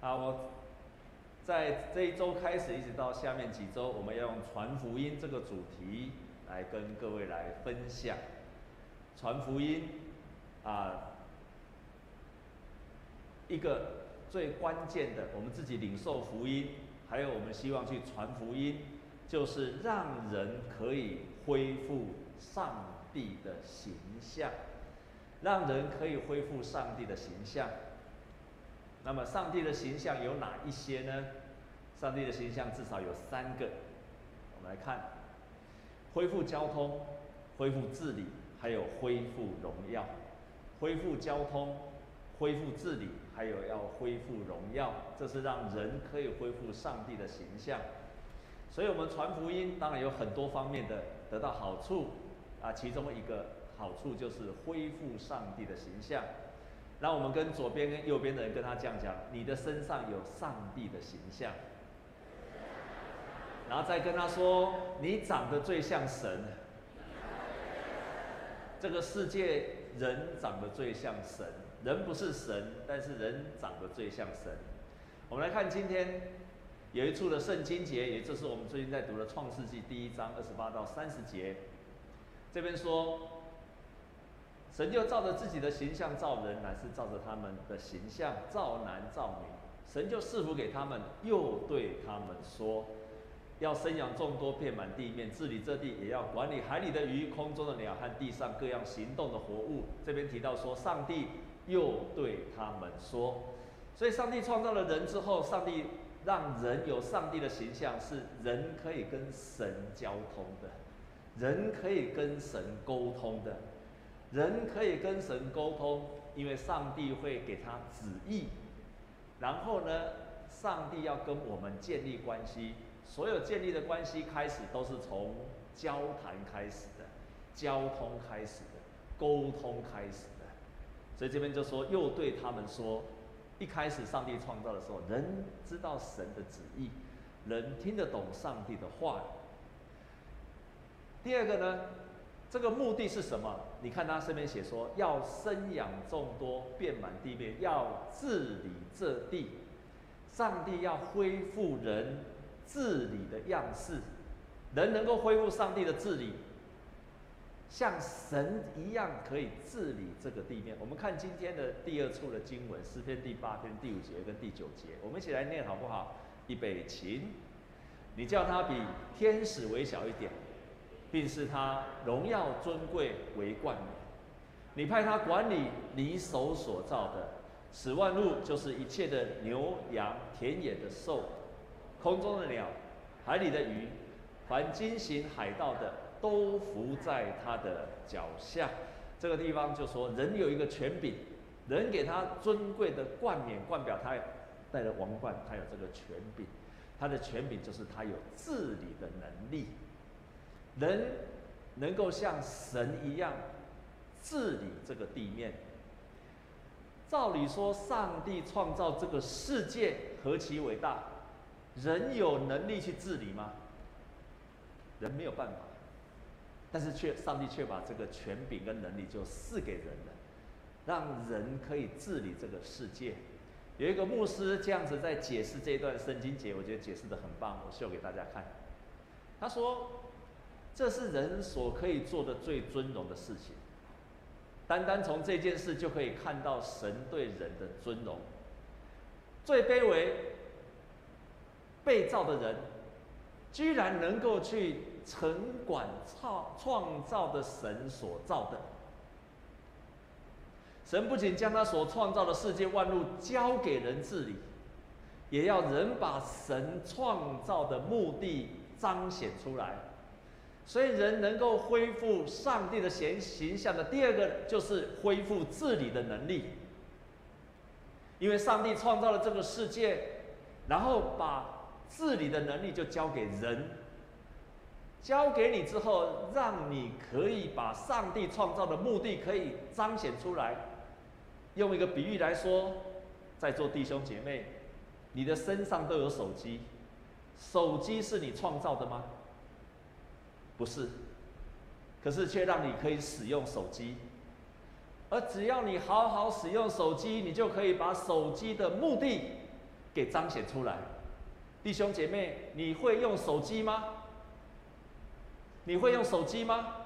啊，我在这一周开始一直到下面几周，我们要用传福音这个主题来跟各位来分享。传福音啊，一个最关键的，我们自己领受福音，还有我们希望去传福音，就是让人可以恢复上帝的形象，让人可以恢复上帝的形象。那么，上帝的形象有哪一些呢？上帝的形象至少有三个。我们来看：恢复交通、恢复治理，还有恢复荣耀。恢复交通、恢复治理，还有要恢复荣耀，这是让人可以恢复上帝的形象。所以，我们传福音当然有很多方面的得到好处啊，其中一个好处就是恢复上帝的形象。让我们跟左边跟右边的人跟他这样讲：你的身上有上帝的形象。然后再跟他说：你长得最像神。这个世界人长得最像神，人不是神，但是人长得最像神。我们来看今天有一处的圣经节，也就是我们最近在读的创世纪第一章二十八到三十节。这边说。神就照着自己的形象造人，乃是照着他们的形象造男造女。神就赐福给他们，又对他们说：要生养众多，遍满地面，治理这地，也要管理海里的鱼、空中的鸟和地上各样行动的活物。这边提到说，上帝又对他们说，所以上帝创造了人之后，上帝让人有上帝的形象，是人可以跟神交通的，人可以跟神沟通的。人可以跟神沟通，因为上帝会给他旨意。然后呢，上帝要跟我们建立关系，所有建立的关系开始都是从交谈开始的，交通开始的，沟通开始的。所以这边就说，又对他们说，一开始上帝创造的时候，人知道神的旨意，人听得懂上帝的话。第二个呢？这个目的是什么？你看他身边写说，要生养众多，遍满地面，要治理这地。上帝要恢复人治理的样式，人能够恢复上帝的治理，像神一样可以治理这个地面。我们看今天的第二处的经文，诗篇第八篇第五节跟第九节，我们一起来念好不好？预备起，你叫他比天使微小一点。并使他荣耀尊贵为冠冕。你派他管理你手所造的，此万物，就是一切的牛羊、田野的兽、空中的鸟、海里的鱼，凡经行海道的，都伏在他的脚下。这个地方就说，人有一个权柄，人给他尊贵的冠冕，冠表他戴了王冠，他有这个权柄。他的权柄就是他有治理的能力。人能够像神一样治理这个地面。照理说，上帝创造这个世界何其伟大，人有能力去治理吗？人没有办法，但是却上帝却把这个权柄跟能力就赐给人了，让人可以治理这个世界。有一个牧师这样子在解释这一段圣经节，我觉得解释的很棒，我秀给大家看。他说。这是人所可以做的最尊荣的事情。单单从这件事就可以看到神对人的尊荣。最卑微、被造的人，居然能够去承管创创造的神所造的。神不仅将他所创造的世界万物交给人治理，也要人把神创造的目的彰显出来。所以，人能够恢复上帝的形形象的第二个，就是恢复治理的能力。因为上帝创造了这个世界，然后把治理的能力就交给人，交给你之后，让你可以把上帝创造的目的可以彰显出来。用一个比喻来说，在座弟兄姐妹，你的身上都有手机，手机是你创造的吗？不是，可是却让你可以使用手机，而只要你好好使用手机，你就可以把手机的目的给彰显出来。弟兄姐妹，你会用手机吗？你会用手机吗？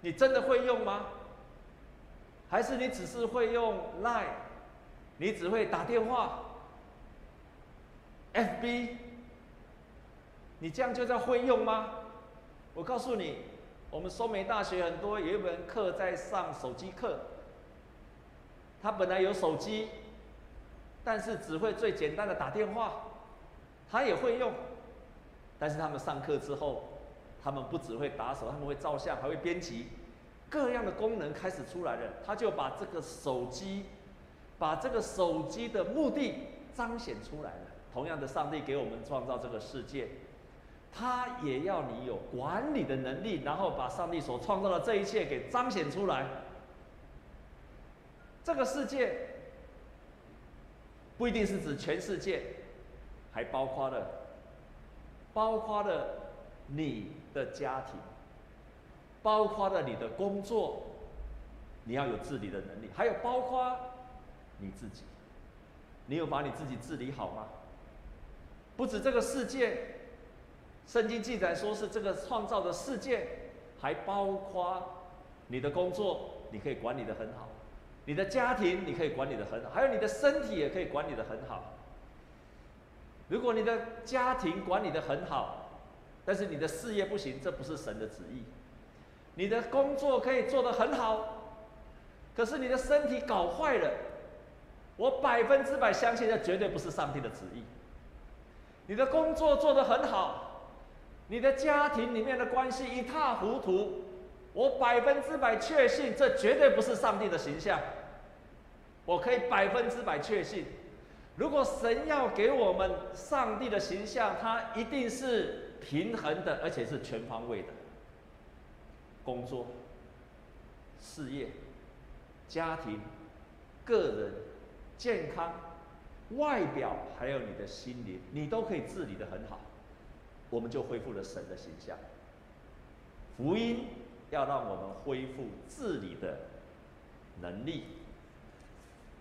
你真的会用吗？还是你只是会用 Line？你只会打电话？FB？你这样就叫会用吗？我告诉你，我们松梅大学很多有一门课在上手机课，他本来有手机，但是只会最简单的打电话。他也会用，但是他们上课之后，他们不只会打手，他们会照相，还会编辑，各样的功能开始出来了。他就把这个手机，把这个手机的目的彰显出来了。同样的，上帝给我们创造这个世界，他也要你有管理的能力，然后把上帝所创造的这一切给彰显出来。这个世界不一定是指全世界。还包括了，包括了你的家庭，包括了你的工作，你要有治理的能力，还有包括你自己，你有把你自己治理好吗？不止这个世界，圣经记载说是这个创造的世界，还包括你的工作，你可以管理得很好，你的家庭你可以管理得很好，还有你的身体也可以管理得很好。如果你的家庭管理得很好，但是你的事业不行，这不是神的旨意。你的工作可以做得很好，可是你的身体搞坏了，我百分之百相信这绝对不是上帝的旨意。你的工作做得很好，你的家庭里面的关系一塌糊涂，我百分之百确信这绝对不是上帝的形象。我可以百分之百确信。如果神要给我们上帝的形象，他一定是平衡的，而且是全方位的。工作、事业、家庭、个人、健康、外表，还有你的心灵，你都可以治理的很好，我们就恢复了神的形象。福音要让我们恢复治理的能力。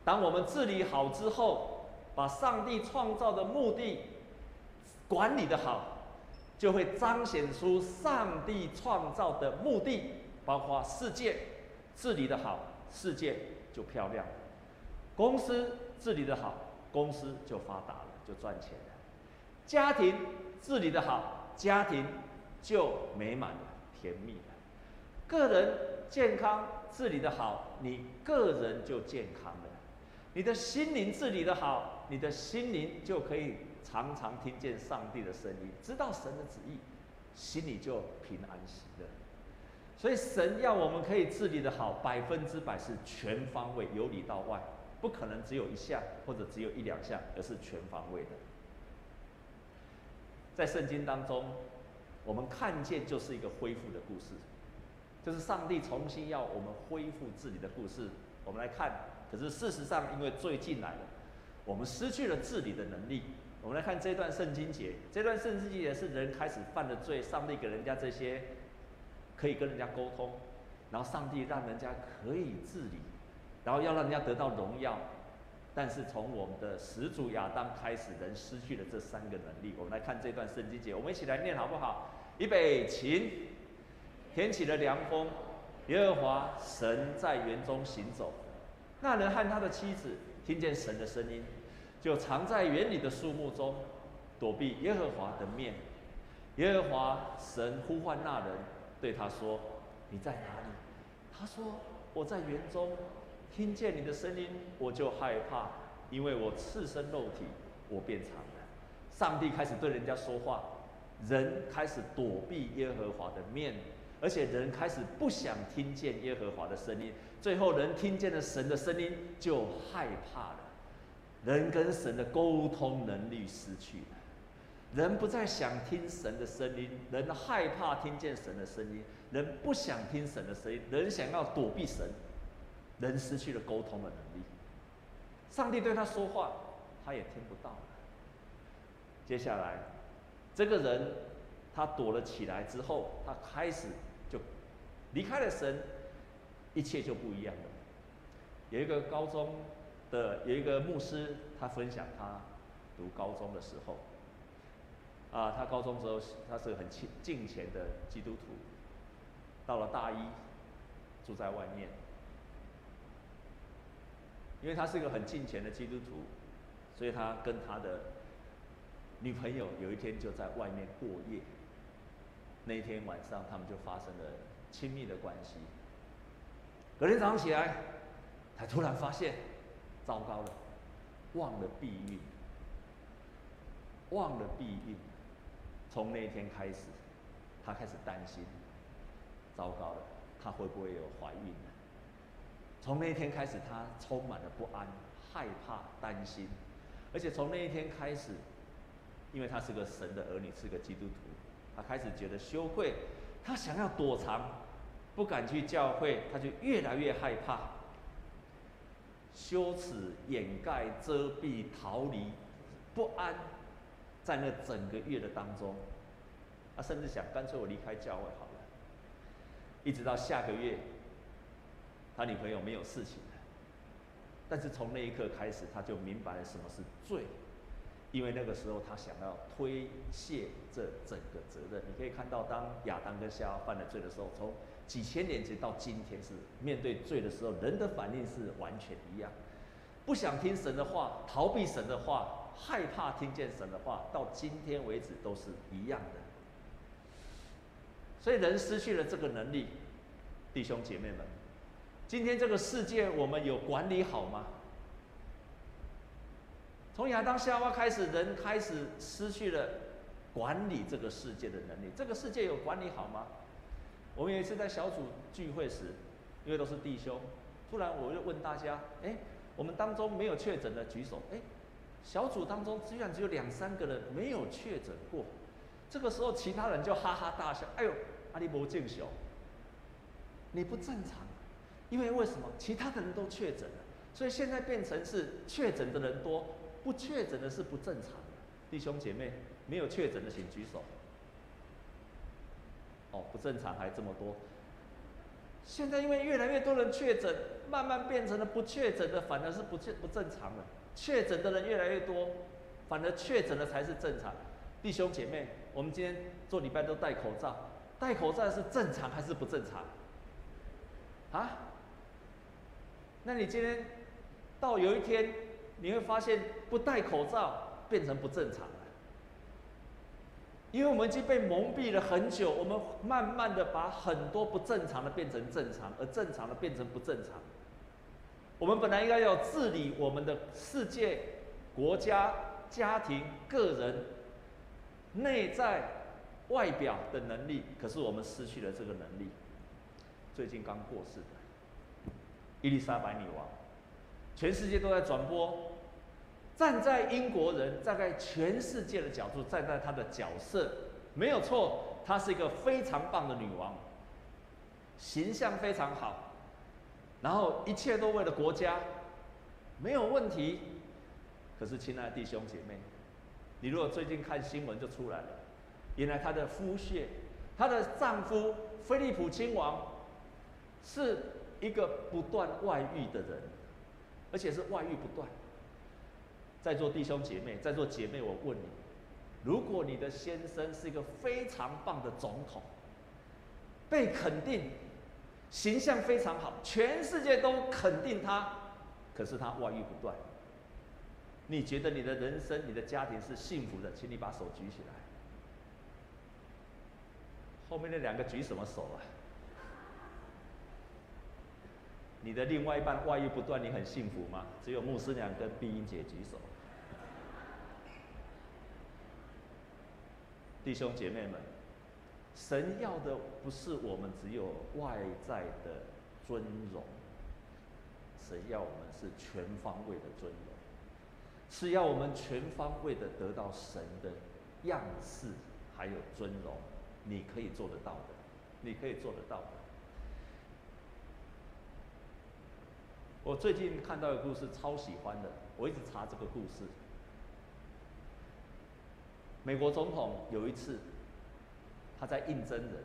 当我们治理好之后，把上帝创造的目的管理得好，就会彰显出上帝创造的目的，包括世界治理得好，世界就漂亮；公司治理得好，公司就发达了，就赚钱了；家庭治理得好，家庭就美满了，甜蜜了；个人健康治理得好，你个人就健康了；你的心灵治理得好。你的心灵就可以常常听见上帝的声音，知道神的旨意，心里就平安喜乐。所以神要我们可以治理得好，百分之百是全方位，由里到外，不可能只有一项或者只有一两项，而是全方位的。在圣经当中，我们看见就是一个恢复的故事，就是上帝重新要我们恢复治理的故事。我们来看，可是事实上因为罪进来了。我们失去了治理的能力。我们来看这段圣经节，这段圣经节是人开始犯了罪，上帝给人家这些可以跟人家沟通，然后上帝让人家可以治理，然后要让人家得到荣耀。但是从我们的始祖亚当开始，人失去了这三个能力。我们来看这段圣经节，我们一起来念好不好？预备起，天起了凉风，耶和华神在园中行走，那人和他的妻子听见神的声音。就藏在园里的树木中，躲避耶和华的面。耶和华神呼唤那人，对他说：“你在哪里？”他说：“我在园中，听见你的声音，我就害怕，因为我赤身肉体，我变长了。”上帝开始对人家说话，人开始躲避耶和华的面，而且人开始不想听见耶和华的声音。最后，人听见了神的声音，就害怕了。人跟神的沟通能力失去了，人不再想听神的声音，人害怕听见神的声音，人不想听神的声音，人想要躲避神，人失去了沟通的能力。上帝对他说话，他也听不到了。接下来，这个人他躲了起来之后，他开始就离开了神，一切就不一样了。有一个高中。的有一个牧师，他分享他读高中的时候，啊，他高中时候他是很敬敬虔的基督徒，到了大一住在外面，因为他是一个很敬虔的基督徒，所以他跟他的女朋友有一天就在外面过夜。那天晚上，他们就发生了亲密的关系。隔天早上起来，他突然发现，糟糕了，忘了避孕，忘了避孕。从那一天开始，他开始担心，糟糕了，他会不会有怀孕？从那一天开始，他充满了不安、害怕、担心，而且从那一天开始，因为他是个神的儿女，是个基督徒。他开始觉得羞愧，他想要躲藏，不敢去教会，他就越来越害怕，羞耻掩盖、遮蔽、逃离、不安，在那整个月的当中，他甚至想干脆我离开教会好了。一直到下个月，他女朋友没有事情了，但是从那一刻开始，他就明白了什么是罪。因为那个时候他想要推卸这整个责任，你可以看到，当亚当跟夏娃犯了罪的时候，从几千年前到今天，是面对罪的时候，人的反应是完全一样，不想听神的话，逃避神的话，害怕听见神的话，到今天为止都是一样的。所以人失去了这个能力，弟兄姐妹们，今天这个世界我们有管理好吗？从亚当夏娃开始，人开始失去了管理这个世界的能力。这个世界有管理好吗？我们有一次在小组聚会时，因为都是弟兄，突然我就问大家：哎，我们当中没有确诊的举手。哎，小组当中居然只有两三个人没有确诊过。这个时候，其他人就哈哈大笑：哎呦，阿里伯敬雄，你不正常。因为为什么？其他的人都确诊了，所以现在变成是确诊的人多。不确诊的是不正常的，弟兄姐妹，没有确诊的请举手。哦，不正常还这么多。现在因为越来越多人确诊，慢慢变成了不确诊的反而是不正不正常了。确诊的人越来越多，反而确诊的才是正常。弟兄姐妹，我们今天做礼拜都戴口罩，戴口罩是正常还是不正常？啊？那你今天到有一天。你会发现，不戴口罩变成不正常了，因为我们已经被蒙蔽了很久。我们慢慢的把很多不正常的变成正常，而正常的变成不正常。我们本来应该要治理我们的世界、国家、家庭、个人、内在、外表的能力，可是我们失去了这个能力。最近刚过世的伊丽莎白女王。全世界都在转播，站在英国人，站在全世界的角度，站在她的角色，没有错，她是一个非常棒的女王，形象非常好，然后一切都为了国家，没有问题。可是，亲爱的弟兄姐妹，你如果最近看新闻就出来了，原来她的夫婿，她的丈夫菲利普亲王，是一个不断外遇的人。而且是外遇不断。在座弟兄姐妹，在座姐妹，我问你：如果你的先生是一个非常棒的总统，被肯定，形象非常好，全世界都肯定他，可是他外遇不断，你觉得你的人生、你的家庭是幸福的？请你把手举起来。后面那两个举什么手啊？你的另外一半外遇不断，你很幸福吗？只有牧师娘跟碧英姐举手。弟兄姐妹们，神要的不是我们只有外在的尊荣，神要我们是全方位的尊荣，是要我们全方位的得到神的样式还有尊荣。你可以做得到的，你可以做得到的。我最近看到一个故事，超喜欢的。我一直查这个故事。美国总统有一次，他在应征人，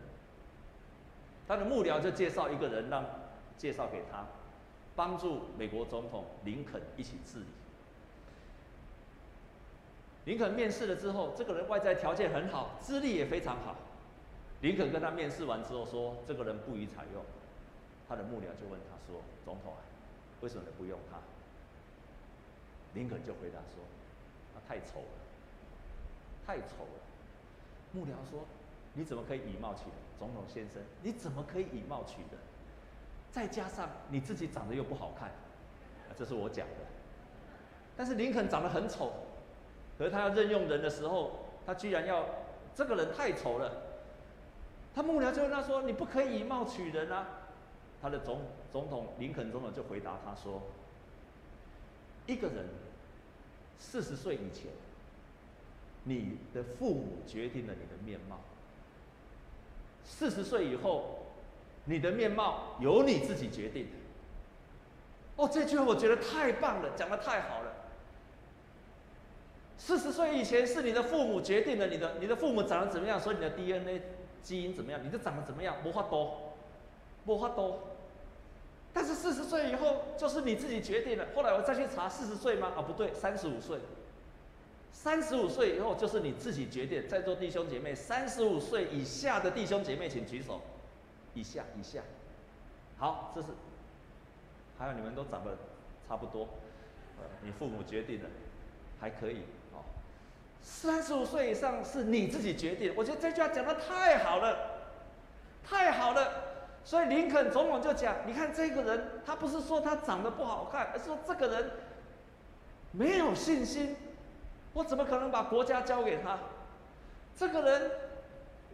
他的幕僚就介绍一个人，让介绍给他，帮助美国总统林肯一起治理。林肯面试了之后，这个人外在条件很好，资历也非常好。林肯跟他面试完之后说，这个人不予采用。他的幕僚就问他说：“总统啊，为什么不用他？”林肯就回答说：“他太丑了，太丑了。”幕僚说：“你怎么可以以貌取人？总统先生，你怎么可以以貌取人？再加上你自己长得又不好看，这是我讲的。但是林肯长得很丑。”可是他要任用人的时候，他居然要这个人太丑了。他幕僚就问他说：“你不可以以貌取人啊！”他的总总统林肯总统就回答他说：“一个人四十岁以前，你的父母决定了你的面貌；四十岁以后，你的面貌由你自己决定。”哦，这句话我觉得太棒了，讲的太好了。四十岁以前是你的父母决定了你的，你的父母长得怎么样，所以你的 DNA 基因怎么样，你就长得怎么样，没法度，没法多。但是四十岁以后就是你自己决定了。后来我再去查，四十岁吗？啊，不对，三十五岁。三十五岁以后就是你自己决定。在座弟兄姐妹，三十五岁以下的弟兄姐妹请举手。以下，以下。好，这是。还有你们都长得差不多，呃，你父母决定了，还可以。哦三十五岁以上是你自己决定，我觉得这句话讲得太好了，太好了。所以林肯总统就讲：“你看这个人，他不是说他长得不好看，而是说这个人没有信心。我怎么可能把国家交给他？这个人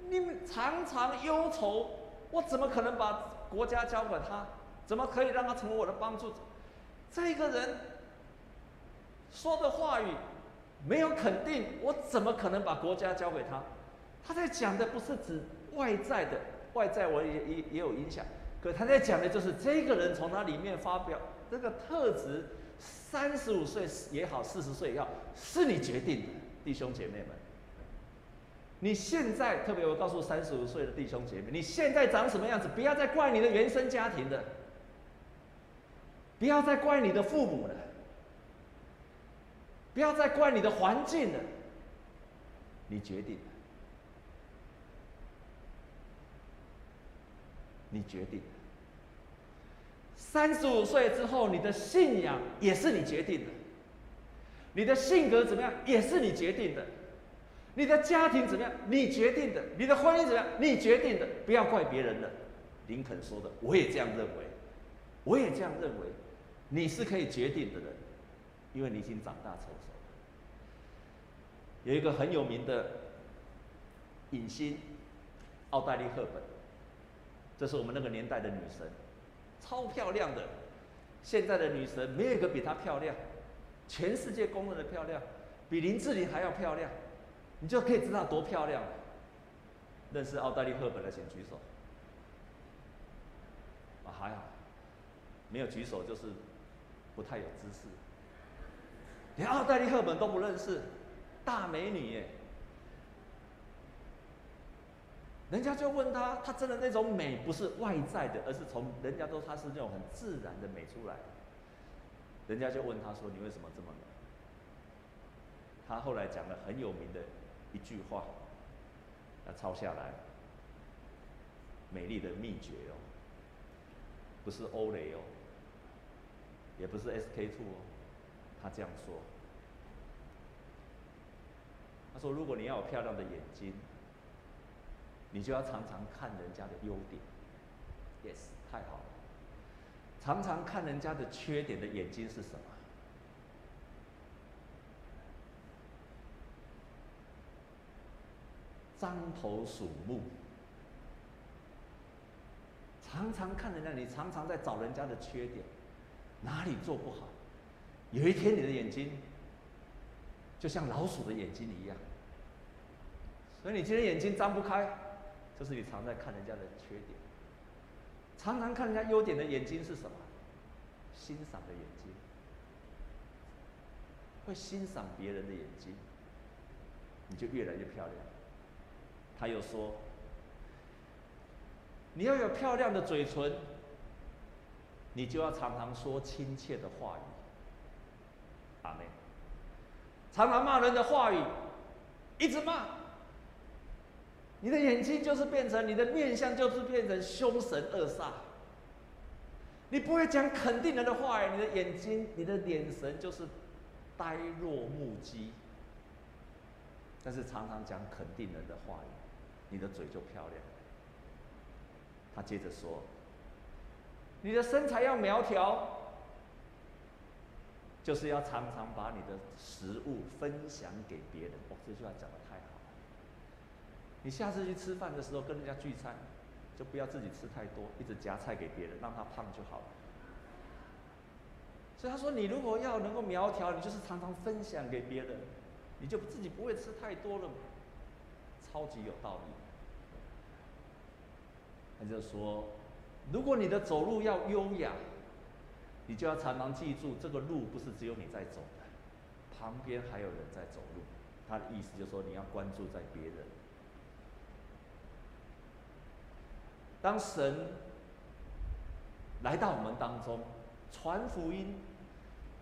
你们常常忧愁，我怎么可能把国家交给他？怎么可以让他成为我的帮助者？这个人说的话语。”没有肯定，我怎么可能把国家交给他？他在讲的不是指外在的，外在我也也也有影响。可他在讲的就是这个人从他里面发表这个特质，三十五岁也好，四十岁也好，是你决定的，弟兄姐妹们。你现在特别我告诉三十五岁的弟兄姐妹，你现在长什么样子？不要再怪你的原生家庭的，不要再怪你的父母了。不要再怪你的环境了，你决定，你决定。三十五岁之后，你的信仰也是你决定的，你的性格怎么样也是你决定的，你的家庭怎么样你决定的，你的婚姻怎么样你决定的，不要怪别人了。林肯说的，我也这样认为，我也这样认为，你是可以决定的人，因为你已经长大成熟。有一个很有名的影星，奥黛丽·赫本，这是我们那个年代的女神，超漂亮的。现在的女神没有一个比她漂亮，全世界公认的漂亮，比林志玲还要漂亮，你就可以知道多漂亮。认识奥黛丽·赫本的请举手。啊，还好，没有举手就是不太有知识，连奥黛丽·赫本都不认识。大美女耶，人家就问他，他真的那种美不是外在的，而是从人家都他是那种很自然的美出来。人家就问他说：“你为什么这么美？”他后来讲了很有名的一句话，要抄下来。美丽的秘诀哦，不是欧蕾哦，也不是 SK two 哦，他这样说。他说：“如果你要有漂亮的眼睛，你就要常常看人家的优点。Yes，太好了。常常看人家的缺点的眼睛是什么？张头鼠目。常常看人家，你常常在找人家的缺点，哪里做不好？有一天你的眼睛。”就像老鼠的眼睛一样，所以你今天眼睛张不开，就是你常在看人家的缺点。常常看人家优点的眼睛是什么？欣赏的眼睛，会欣赏别人的眼睛，你就越来越漂亮。他又说，你要有漂亮的嘴唇，你就要常常说亲切的话语。阿妹。常常骂人的话语，一直骂。你的眼睛就是变成，你的面相就是变成凶神恶煞。你不会讲肯定人的话语，你的眼睛、你的眼神就是呆若木鸡。但是常常讲肯定人的话语，你的嘴就漂亮。他接着说：“你的身材要苗条。”就是要常常把你的食物分享给别人。哦，这句话讲的。你下次去吃饭的时候跟人家聚餐，就不要自己吃太多，一直夹菜给别人，让他胖就好了。所以他说，你如果要能够苗条，你就是常常分享给别人，你就自己不会吃太多了嘛。超级有道理。他就说，如果你的走路要优雅。你就要常常记住，这个路不是只有你在走的，旁边还有人在走路。他的意思就是说，你要关注在别人。当神来到我们当中，传福音，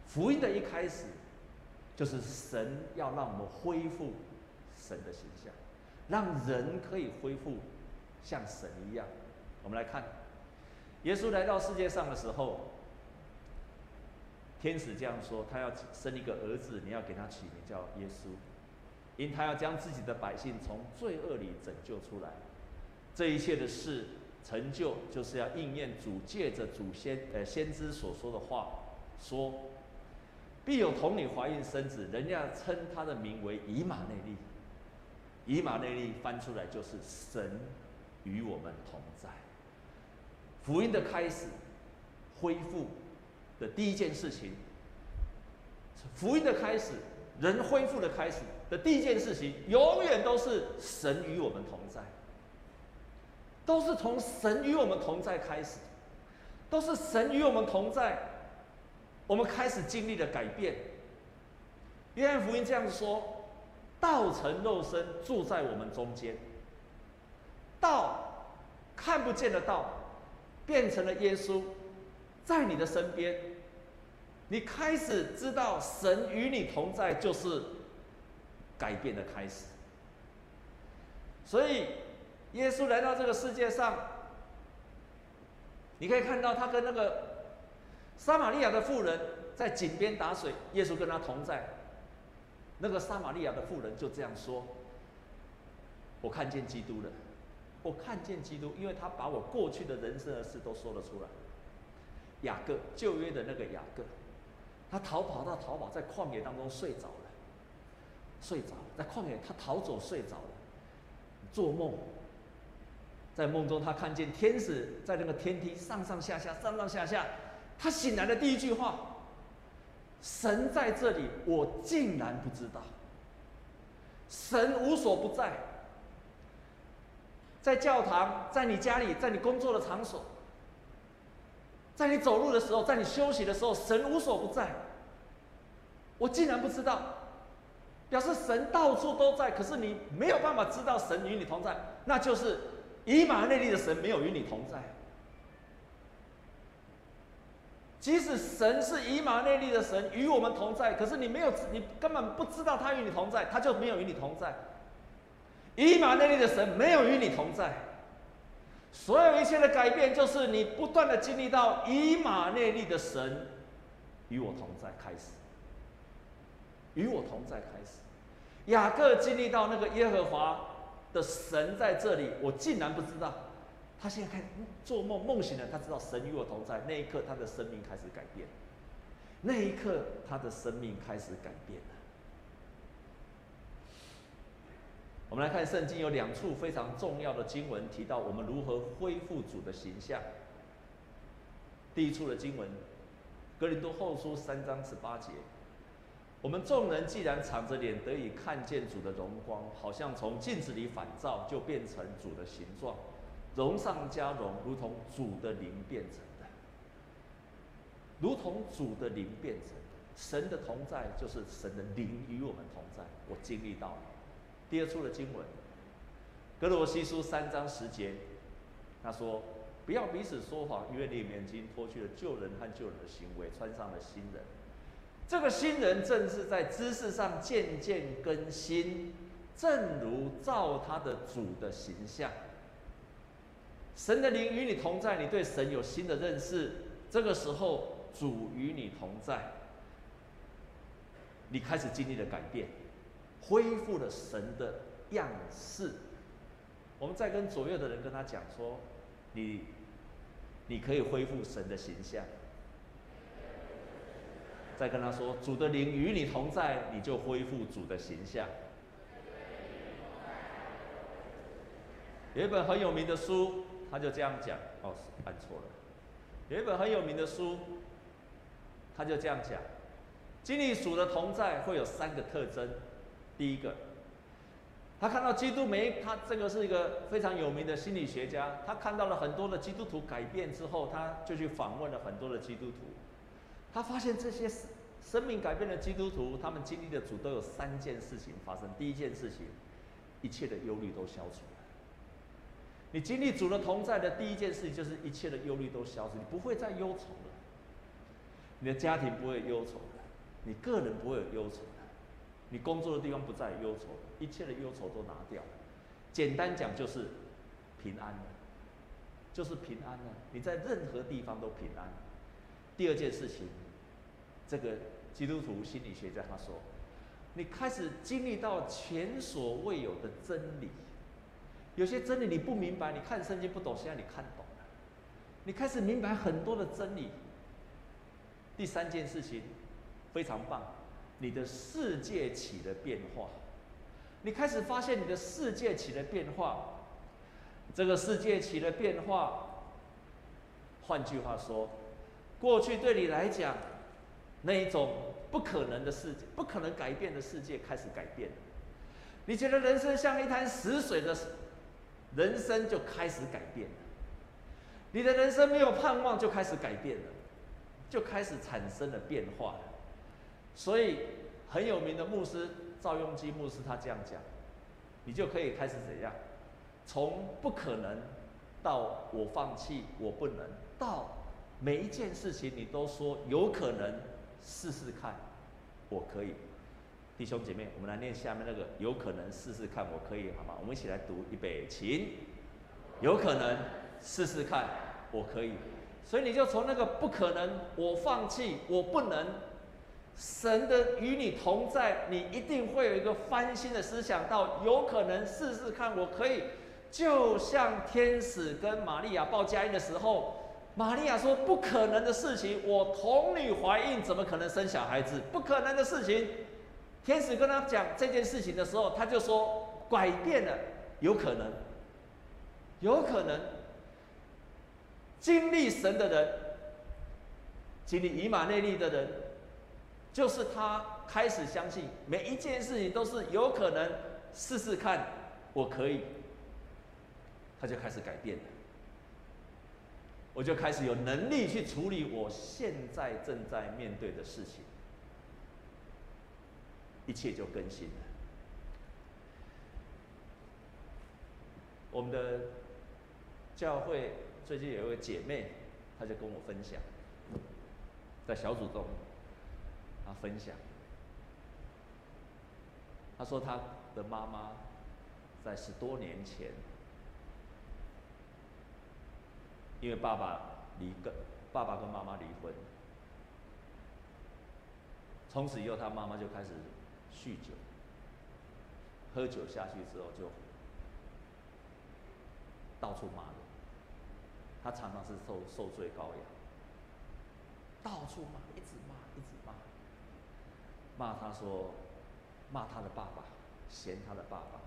福音的一开始，就是神要让我们恢复神的形象，让人可以恢复像神一样。我们来看，耶稣来到世界上的时候。天使这样说：“他要生一个儿子，你要给他起名叫耶稣，因他要将自己的百姓从罪恶里拯救出来。这一切的事成就，就是要应验主借着祖先呃先知所说的话，说必有童女怀孕生子，人家称他的名为以马内利。以马内利翻出来就是神与我们同在。福音的开始，恢复。”的第一件事情，福音的开始，人恢复的开始的第一件事情，永远都是神与我们同在，都是从神与我们同在开始，都是神与我们同在，我们开始经历了改变。约翰福音这样说：“道成肉身住在我们中间，道看不见的道变成了耶稣。”在你的身边，你开始知道神与你同在，就是改变的开始。所以，耶稣来到这个世界上，你可以看到他跟那个撒玛利亚的妇人在井边打水，耶稣跟他同在。那个撒玛利亚的妇人就这样说：“我看见基督了，我看见基督，因为他把我过去的人生的事都说了出来。”雅各，旧约的那个雅各，他逃跑到逃跑，在旷野当中睡着了，睡着在旷野，他逃走睡着了，做梦，在梦中他看见天使在那个天梯上上下下上上下下，他醒来的第一句话，神在这里，我竟然不知道，神无所不在，在教堂，在你家里，在你工作的场所。在你走路的时候，在你休息的时候，神无所不在。我竟然不知道，表示神到处都在，可是你没有办法知道神与你同在，那就是以马内利的神没有与你同在。即使神是以马内利的神与我们同在，可是你没有，你根本不知道他与你同在，他就没有与你同在。以马内利的神没有与你同在。所有一切的改变，就是你不断的经历到以马内利的神与我同在开始，与我同在开始。雅各经历到那个耶和华的神在这里，我竟然不知道。他现在开始做梦，梦醒了，他知道神与我同在。那一刻，他的生命开始改变。那一刻，他的生命开始改变了。我们来看圣经有两处非常重要的经文，提到我们如何恢复主的形象。第一处的经文，哥林多后书三章十八节：我们众人既然敞着脸得以看见主的荣光，好像从镜子里反照，就变成主的形状，荣上加荣，如同主的灵变成的，如同主的灵变成的。神的同在就是神的灵与我们同在，我经历到了。第二处的经文，格罗西书三章十节，他说：“不要彼此说谎，因为你们已经脱去了旧人和旧人的行为，穿上了新人。这个新人正是在知识上渐渐更新，正如照他的主的形象。神的灵与你同在，你对神有新的认识。这个时候，主与你同在，你开始经历了改变，恢复了神的样式。我们再跟左右的人跟他讲说，你，你可以恢复神的形象。再跟他说，主的灵与你同在，你就恢复主的形象。有一本很有名的书，他就这样讲。哦，按错了。有一本很有名的书，他就这样讲：经历主的同在会有三个特征。第一个，他看到基督没，他这个是一个非常有名的心理学家，他看到了很多的基督徒改变之后，他就去访问了很多的基督徒。他发现这些生命改变的基督徒，他们经历的主都有三件事情发生。第一件事情，一切的忧虑都消除了。你经历主的同在的第一件事情，就是一切的忧虑都消除，你不会再忧愁了。你的家庭不会忧愁了，你个人不会有忧愁了，你工作的地方不再忧愁了，一切的忧愁都拿掉了。简单讲就是平安了，就是平安了。你在任何地方都平安。第二件事情。这个基督徒心理学家他说：“你开始经历到前所未有的真理，有些真理你不明白，你看圣经不懂，现在你看懂了，你开始明白很多的真理。”第三件事情非常棒，你的世界起了变化，你开始发现你的世界起了变化，这个世界起了变化。换句话说，过去对你来讲。那一种不可能的世界，不可能改变的世界开始改变。你觉得人生像一滩死水的，人生就开始改变了。你的人生没有盼望，就开始改变了，就开始产生了变化了。所以很有名的牧师赵雍基牧师他这样讲，你就可以开始怎样？从不可能到我放弃，我不能，到每一件事情你都说有可能。试试看，我可以，弟兄姐妹，我们来念下面那个，有可能试试看，我可以，好吗？我们一起来读，预备，请，有可能试试看，我可以。所以你就从那个不可能，我放弃，我不能，神的与你同在，你一定会有一个翻新的思想，到有可能试试看，我可以，就像天使跟玛利亚报佳音的时候。玛利亚说：“不可能的事情，我童女怀孕，怎么可能生小孩子？不可能的事情。”天使跟他讲这件事情的时候，他就说：“改变了，有可能，有可能。经历神的人，经历以马内利的人，就是他开始相信每一件事情都是有可能，试试看，我可以。”他就开始改变了。我就开始有能力去处理我现在正在面对的事情，一切就更新了。我们的教会最近有一位姐妹，她就跟我分享，在小组中，她分享，她说她的妈妈在十多年前。因为爸爸离跟爸爸跟妈妈离婚，从此以后他妈妈就开始酗酒，喝酒下去之后就到处骂人，他常常是受受罪羔羊，到处骂，一直骂，一直骂，骂他说，骂他的爸爸，嫌他的爸爸，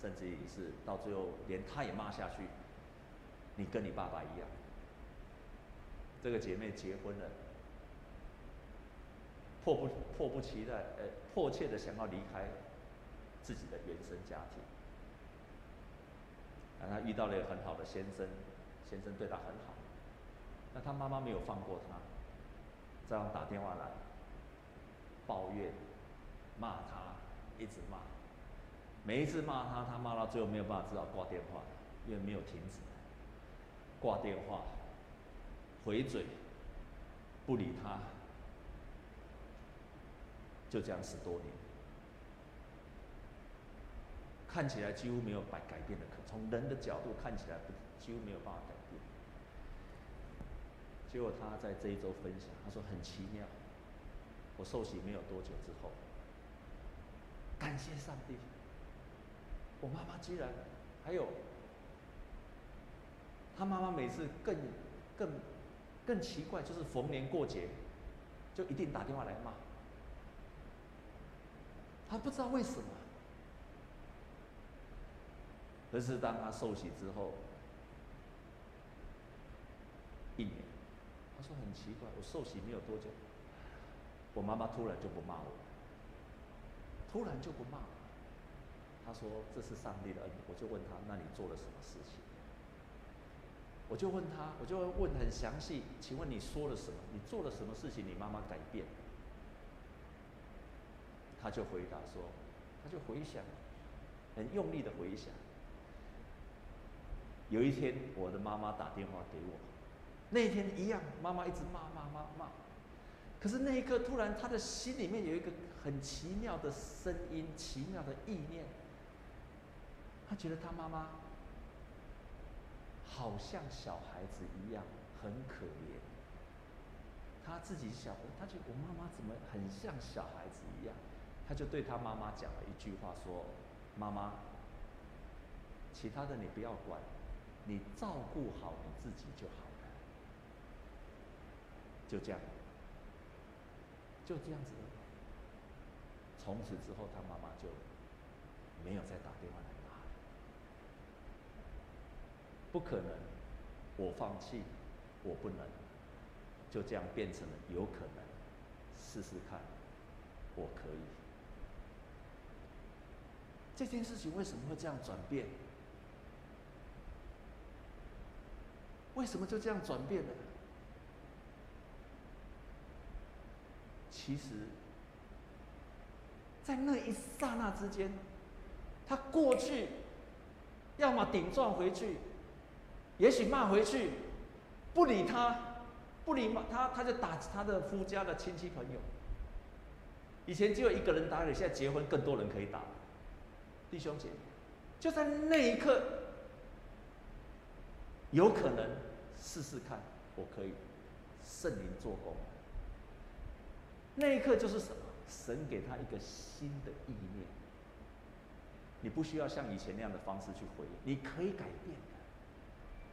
甚至于是到最后连他也骂下去。你跟你爸爸一样，这个姐妹结婚了，迫不迫不及待，呃，迫切的想要离开自己的原生家庭。啊，她遇到了一个很好的先生，先生对她很好，那她妈妈没有放过她，这样打电话来抱怨、骂她，一直骂，每一次骂她，她骂到最后没有办法，只好挂电话，因为没有停止。挂电话，回嘴，不理他。就这样十多年，看起来几乎没有改改变的可，从人的角度看起来不几乎没有办法改变。结果他在这一周分享，他说很奇妙，我受洗没有多久之后，感谢上帝，我妈妈居然还有，他妈妈每次更更更奇怪，就是逢年过节就一定打电话来骂。他不知道为什么，可是当他受洗之后，一年，他说很奇怪，我受洗没有多久，我妈妈突然就不骂我，突然就不骂我。他说这是上帝的恩典，我就问他，那你做了什么事情？我就问他，我就问很详细，请问你说了什么？你做了什么事情？你妈妈改变？他就回答说，他就回想，很用力的回想。有一天，我的妈妈打电话给我，那一天一样，妈妈一直骂骂骂骂。可是那一刻，突然他的心里面有一个很奇妙的声音，奇妙的意念。他觉得他妈妈好像小孩子一样，很可怜。他自己小，他觉得我妈妈怎么很像小孩子一样？他就对他妈妈讲了一句话，说：“妈妈，其他的你不要管，你照顾好你自己就好了。”就这样，就这样子。从此之后，他妈妈就没有再打电话来。不可能，我放弃，我不能，就这样变成了有可能，试试看，我可以。这件事情为什么会这样转变？为什么就这样转变了？其实，在那一刹那之间，他过去要么顶撞回去，也许骂回去，不理他，不理骂他，他就打他的夫家的亲戚朋友。以前只有一个人打你，现在结婚更多人可以打。弟兄姐妹，就在那一刻，有可能试试看，我可以圣灵做工。那一刻就是什么？神给他一个新的意念。你不需要像以前那样的方式去回应，你可以改变，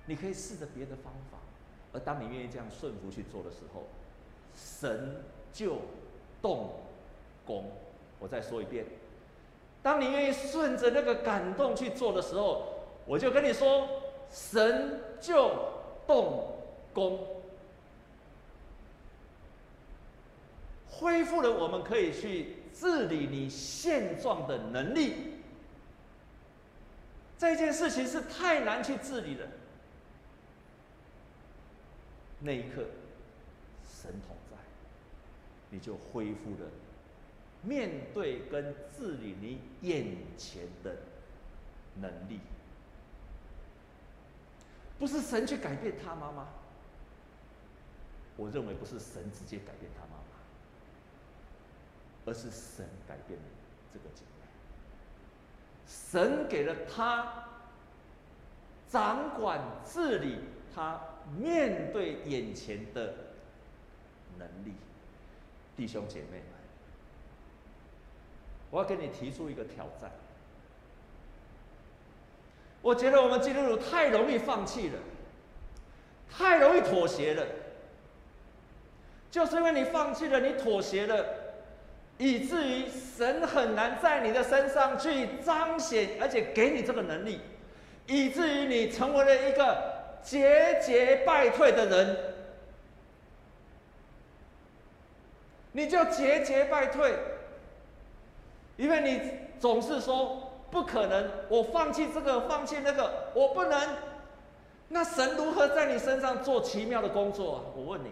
你可以试着别的方法。而当你愿意这样顺服去做的时候，神就动工。我再说一遍。当你愿意顺着那个感动去做的时候，我就跟你说，神就动工，恢复了我们可以去治理你现状的能力。这件事情是太难去治理的，那一刻，神同在，你就恢复了。面对跟治理你眼前的能力，不是神去改变他妈妈。我认为不是神直接改变他妈妈，而是神改变了这个姐妹。神给了他掌管治理他面对眼前的能力，弟兄姐妹们。我要跟你提出一个挑战。我觉得我们基督徒太容易放弃了，太容易妥协了。就是因为你放弃了，你妥协了，以至于神很难在你的身上去彰显，而且给你这个能力，以至于你成为了一个节节败退的人，你就节节败退。因为你总是说不可能，我放弃这个，放弃那个，我不能。那神如何在你身上做奇妙的工作啊？我问你，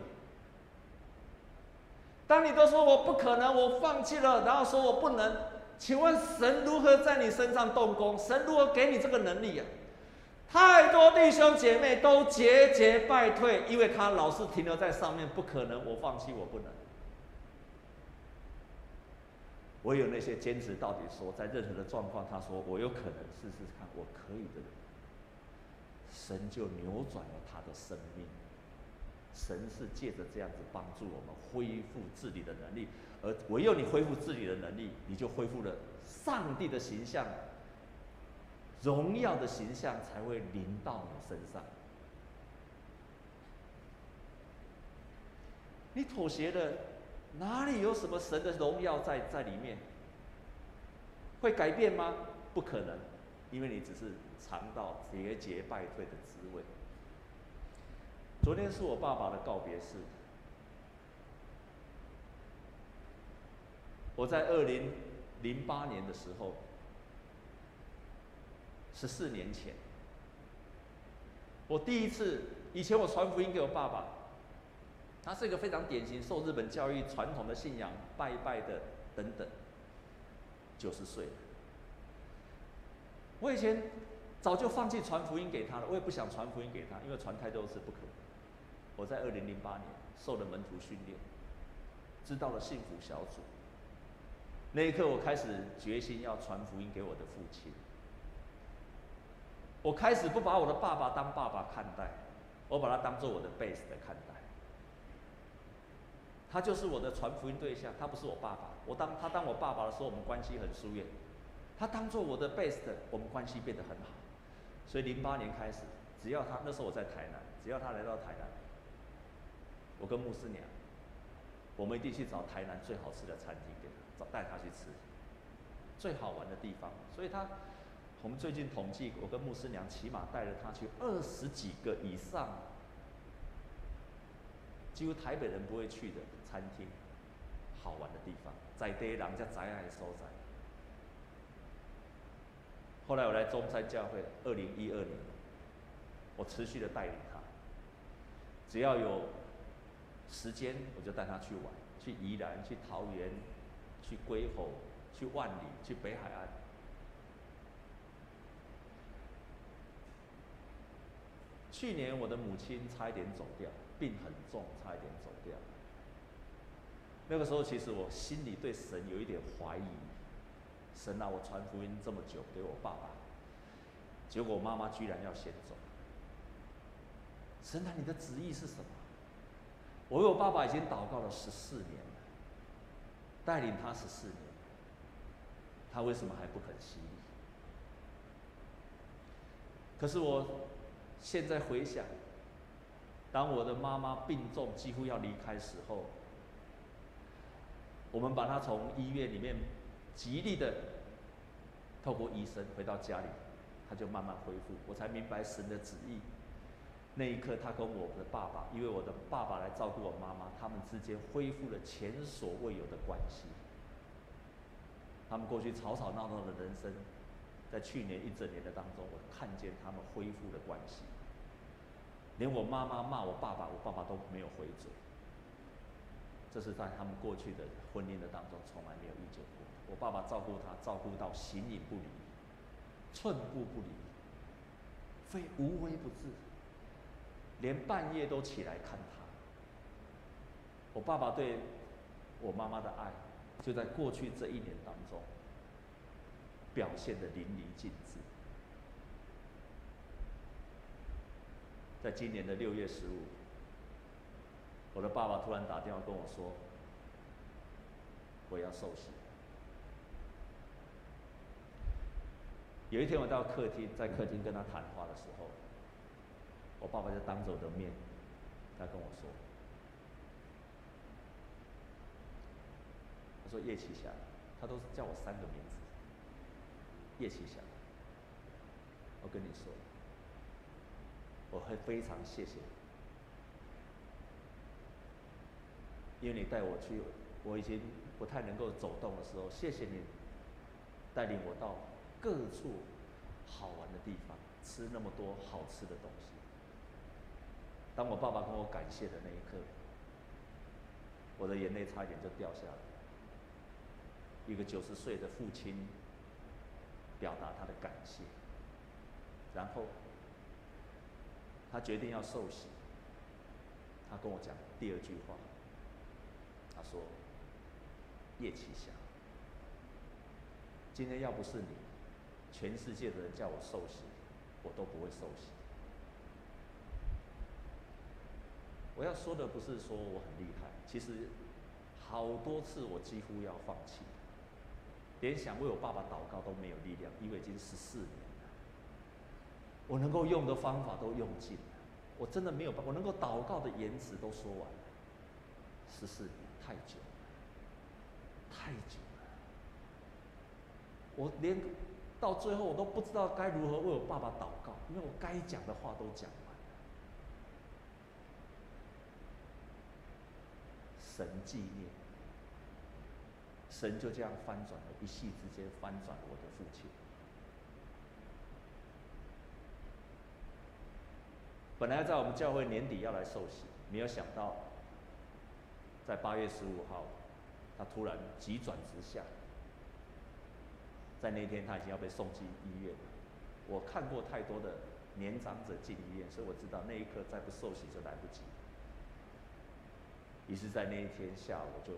当你都说我不可能，我放弃了，然后说我不能，请问神如何在你身上动工？神如何给你这个能力啊？太多弟兄姐妹都节节败退，因为他老是停留在上面，不可能，我放弃，我不能。唯有那些坚持到底说，在任何的状况，他说我有可能试试看，我可以的人，神就扭转了他的生命。神是借着这样子帮助我们恢复自理的能力，而唯有你恢复自理的能力，你就恢复了上帝的形象，荣耀的形象才会临到你身上。你妥协了，哪里有什么神的荣耀在在里面？会改变吗？不可能，因为你只是尝到节节败退的滋味。昨天是我爸爸的告别式。我在二零零八年的时候，十四年前，我第一次，以前我传福音给我爸爸，他是一个非常典型受日本教育传统的信仰，拜拜的等等，九十岁了。我以前早就放弃传福音给他了，我也不想传福音给他，因为传太多次不可。我在二零零八年受了门徒训练，知道了幸福小组。那一刻，我开始决心要传福音给我的父亲。我开始不把我的爸爸当爸爸看待，我把他当做我的 base 的看待。他就是我的传福音对象，他不是我爸爸。我当他当我爸爸的时候，我们关系很疏远。他当做我的 base 的，我们关系变得很好。所以零八年开始，只要他那时候我在台南，只要他来到台南。我跟牧师娘，我们一定去找台南最好吃的餐厅给他，找带他去吃最好玩的地方。所以他，我们最近统计，我跟牧师娘起码带了他去二十几个以上，几乎台北人不会去的餐厅，好玩的地方，在地人家宅爱的所在。后来我来中山教会，二零一二年，我持续的带领他，只要有。时间我就带他去玩，去宜兰，去桃园，去归侯，去万里，去北海岸。去年我的母亲差一点走掉，病很重，差一点走掉。那个时候其实我心里对神有一点怀疑，神啊，我传福音这么久给我爸爸，结果妈妈居然要先走。神啊，你的旨意是什么？我为我爸爸已经祷告了十四年了，带领他十四年，他为什么还不肯洗礼？可是我现在回想，当我的妈妈病重，几乎要离开时候，我们把她从医院里面极力的透过医生回到家里，她就慢慢恢复，我才明白神的旨意。那一刻，她跟我的爸爸，因为我的爸爸来照顾我妈妈，他们之间恢复了前所未有的关系。他们过去吵吵闹闹的人生，在去年一整年的当中，我看见他们恢复了关系。连我妈妈骂我爸爸，我爸爸都没有回嘴。这是在他们过去的婚姻的当中从来没有遇见过。我爸爸照顾他，照顾到形影不离，寸步不离，非无微不至。连半夜都起来看他。我爸爸对我妈妈的爱，就在过去这一年当中表现得淋漓尽致。在今年的六月十五，我的爸爸突然打电话跟我说：“我要受洗。”有一天我到客厅，在客厅跟他谈话的时候。我爸爸就当着我的面，他跟我说：“他说叶启祥，他都是叫我三个名字。叶启祥，我跟你说，我会非常谢谢你，因为你带我去，我已经不太能够走动的时候，谢谢你带领我到各处好玩的地方，吃那么多好吃的东西。”当我爸爸跟我感谢的那一刻，我的眼泪差一点就掉下来。一个九十岁的父亲表达他的感谢，然后他决定要受洗。他跟我讲第二句话，他说：“叶启祥，今天要不是你，全世界的人叫我受洗，我都不会受洗。我要说的不是说我很厉害，其实好多次我几乎要放弃，连想为我爸爸祷告都没有力量，因为已经十四年，我能够用的方法都用尽了，我真的没有办法，我能够祷告的言辞都说完了，十四年太久了，太久了，我连到最后我都不知道该如何为我爸爸祷告，因为我该讲的话都讲了。神纪念，神就这样翻转了，一夕之间翻转了我的父亲。本来在我们教会年底要来受洗，没有想到，在八月十五号，他突然急转直下，在那天他已经要被送进医院了。我看过太多的年长者进医院，所以我知道那一刻再不受洗就来不及。于是，在那一天下午，就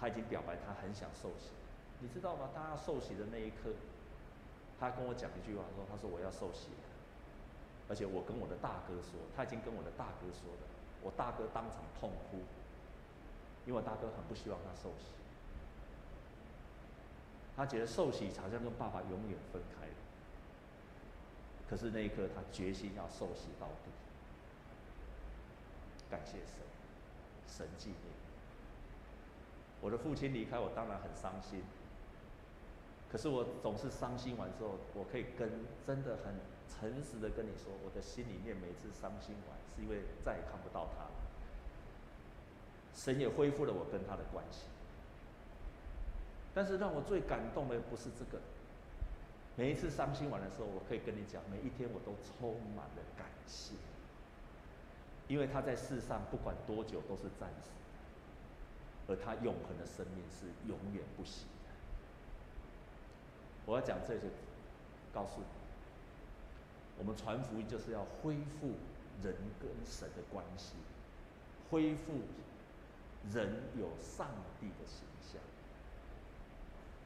他已经表白，他很想受洗，你知道吗？当他受洗的那一刻，他跟我讲一句话，说：“他说我要受洗。”而且我跟我的大哥说，他已经跟我的大哥说了，我大哥当场痛哭，因为我大哥很不希望他受洗，他觉得受洗好像跟爸爸永远分开了。可是那一刻，他决心要受洗到底。感谢神，神纪念。我的父亲离开我，当然很伤心。可是我总是伤心完之后，我可以跟真的很诚实的跟你说，我的心里面每次伤心完，是因为再也看不到他了。神也恢复了我跟他的关系。但是让我最感动的不是这个，每一次伤心完的时候，我可以跟你讲，每一天我都充满了感谢。因为他在世上不管多久都是暂时，而他永恒的生命是永远不息的。我要讲这些，告诉你，我们传福音就是要恢复人跟神的关系，恢复人有上帝的形象。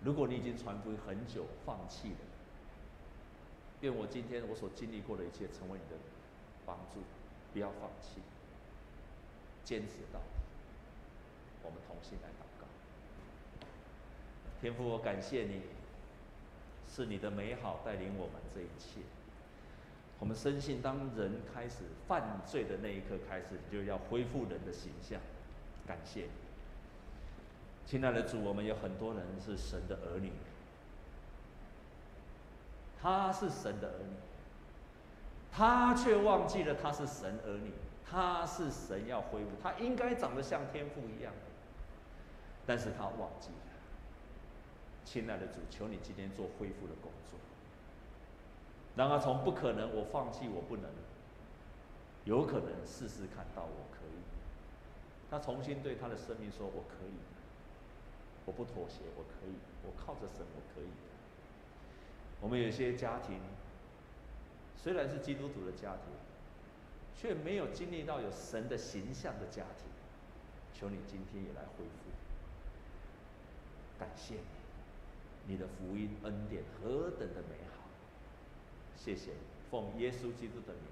如果你已经传福音很久，放弃了，愿我今天我所经历过的一切成为你的帮助。不要放弃，坚持到底。我们同心来祷告。天父，我感谢你，是你的美好带领我们这一切。我们深信，当人开始犯罪的那一刻开始，就要恢复人的形象。感谢你，亲爱的主，我们有很多人是神的儿女，他是神的儿女。他却忘记了他是神儿女，他是神要恢复，他应该长得像天父一样，但是他忘记了。亲爱的主，求你今天做恢复的工作，让他从不可能，我放弃，我不能，有可能试试看到我可以。他重新对他的生命说：“我可以，我不妥协，我可以，我靠着神，我可以。”我们有些家庭。虽然是基督徒的家庭，却没有经历到有神的形象的家庭。求你今天也来恢复，感谢你，你的福音恩典何等的美好！谢谢，奉耶稣基督的名。